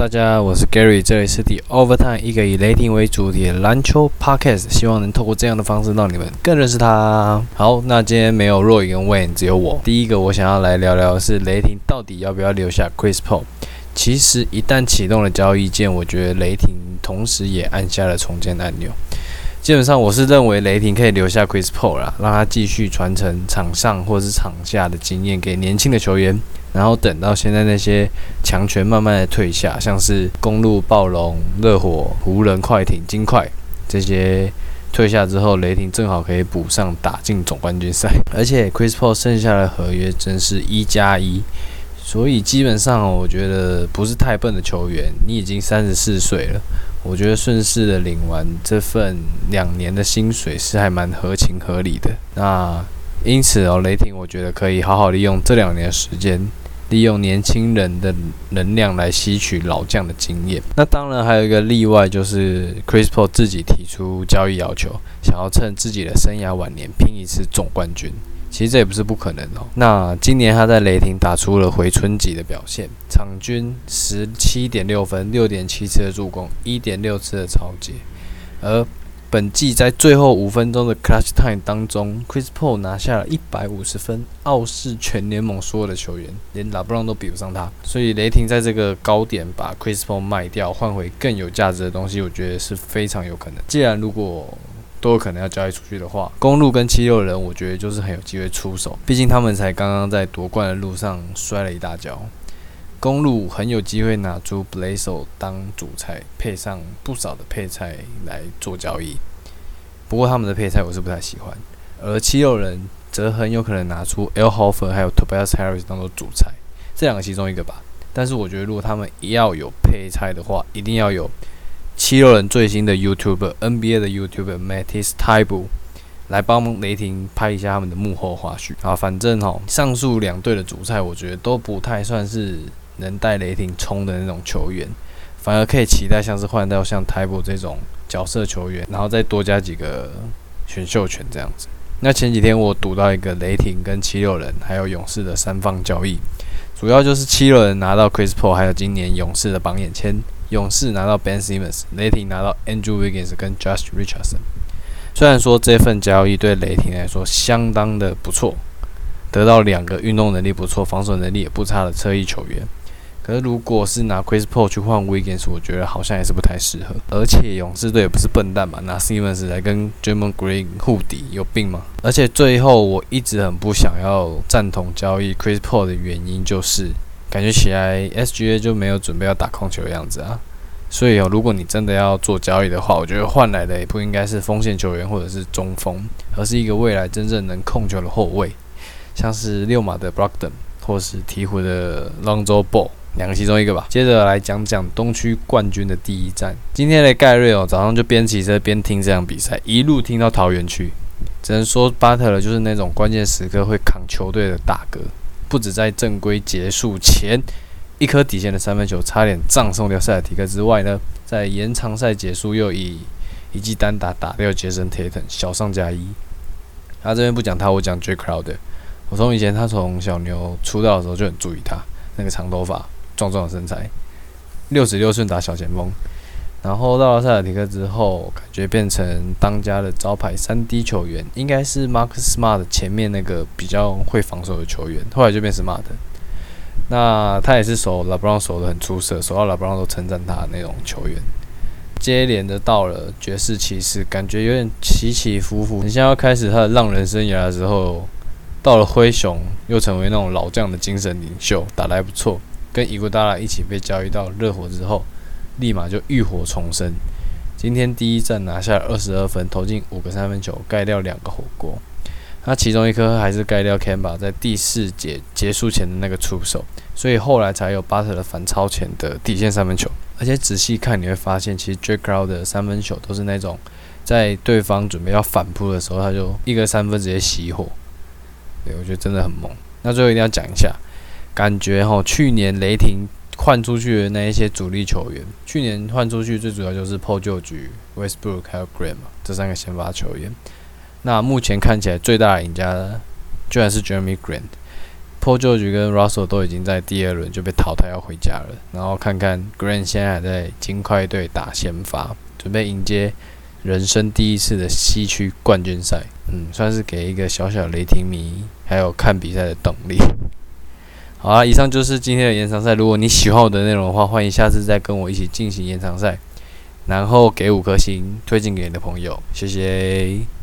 大家，我是 Gary，这里是第 Overtime 一个以雷霆为主题的篮球 Podcast，希望能透过这样的方式让你们更认识他。好，那今天没有若雨跟 Wayne，只有我。第一个我想要来聊聊的是雷霆到底要不要留下 Chris Paul。其实一旦启动了交易键，我觉得雷霆同时也按下了重建按钮。基本上我是认为雷霆可以留下 Chris Paul 啦，让他继续传承场上或是场下的经验给年轻的球员。然后等到现在那些强权慢慢的退下，像是公路暴龙、热火、湖人、快艇、金块这些退下之后，雷霆正好可以补上打进总冠军赛。而且 Chris Paul 剩下的合约真是一加一，所以基本上我觉得不是太笨的球员，你已经三十四岁了，我觉得顺势的领完这份两年的薪水是还蛮合情合理的。那因此哦，雷霆我觉得可以好好利用这两年时间。利用年轻人的能量来吸取老将的经验。那当然还有一个例外，就是 Chris Paul 自己提出交易要求，想要趁自己的生涯晚年拼一次总冠军。其实这也不是不可能哦。那今年他在雷霆打出了回春级的表现，场均十七点六分，六点七次的助攻，一点六次的超截，而本季在最后五分钟的 clutch time 当中，Chris Paul 拿下了一百五十分，傲视全联盟所有的球员，连拉布朗都比不上他。所以雷霆在这个高点把 Chris Paul 卖掉，换回更有价值的东西，我觉得是非常有可能。既然如果都有可能要交易出去的话，公路跟七六人，我觉得就是很有机会出手。毕竟他们才刚刚在夺冠的路上摔了一大跤。公路很有机会拿出 b l a z e 当主菜，配上不少的配菜来做交易。不过他们的配菜我是不太喜欢，而七六人则很有可能拿出 L-HOFFER 还有 Tobias Harris 当做主菜，这两个其中一个吧。但是我觉得如果他们要有配菜的话，一定要有七六人最新的 YouTuber NBA 的 YouTuber Mattis Taibu 来帮雷霆拍一下他们的幕后花絮啊。反正哈，上述两队的主菜我觉得都不太算是。能带雷霆冲的那种球员，反而可以期待像是换到像 t y b e 这种角色球员，然后再多加几个选秀权这样子。那前几天我读到一个雷霆跟七六人还有勇士的三方交易，主要就是七六人拿到 Chris Paul，还有今年勇士的榜眼签；勇士拿到 Ben Simmons，雷霆拿到 Andrew Wiggins 跟 Josh Richardson。虽然说这份交易对雷霆来说相当的不错，得到两个运动能力不错、防守能力也不差的侧翼球员。可是，如果是拿 Chris Paul 去换 Wiggins，我觉得好像也是不太适合。而且，勇士队也不是笨蛋嘛，拿 Simmons 来跟 j a m a n Green 互抵，有病吗？而且，最后我一直很不想要赞同交易 Chris Paul 的原因，就是感觉起来 SGA 就没有准备要打控球的样子啊。所以，哦，如果你真的要做交易的话，我觉得换来的也不应该是锋线球员或者是中锋，而是一个未来真正能控球的后卫，像是六马的 b r o c k d o n 或是鹈鹕的 Lonzo Ball。两个其中一个吧。接着来讲讲东区冠军的第一站。今天的盖瑞哦，早上就边骑车边听这场比赛，一路听到桃园区。只能说巴特勒就是那种关键时刻会扛球队的大哥。不止在正规结束前一颗底线的三分球差点葬送掉塞尔提克之外呢，在延长赛结束又以一记单打打掉杰森·泰顿，小上加一。他这边不讲他，我讲 J. Crowder。我从以前他从小牛出道的时候就很注意他那个长头发。壮壮的身材，六十六寸打小前锋，然后到了塞尔提克之后，感觉变成当家的招牌三 D 球员，应该是 Marcus Smart 前面那个比较会防守的球员，后来就变 Smart。那他也是守拉布朗守的很出色，守到拉布朗都称赞他那种球员。接连的到了爵士骑士，感觉有点起起伏伏。你现在要开始他的浪人生涯的时候，到了灰熊又成为那种老将的精神领袖，打得还不错。跟伊古达拉一起被交易到热火之后，立马就浴火重生。今天第一战拿下二十二分，投进五个三分球，盖掉两个火锅。他其中一颗还是盖掉 Camba 在第四节结束前的那个出手，所以后来才有巴特的反超前的底线三分球。而且仔细看你会发现，其实 J Crowd 的三分球都是那种在对方准备要反扑的时候，他就一个三分直接熄火。对我觉得真的很猛。那最后一定要讲一下。感觉哈，去年雷霆换出去的那一些主力球员，去年换出去最主要就是 Paul George、Westbrook 还有 g r a m 这三个先发球员。那目前看起来最大的赢家呢居然是 Jeremy Grant。Paul George 跟 Russell 都已经在第二轮就被淘汰要回家了，然后看看 Grant 现在还在金块队打先发，准备迎接人生第一次的西区冠军赛，嗯，算是给一个小小雷霆迷还有看比赛的动力。好啦，以上就是今天的延长赛。如果你喜欢我的内容的话，欢迎下次再跟我一起进行延长赛，然后给五颗星推荐给你的朋友，谢谢。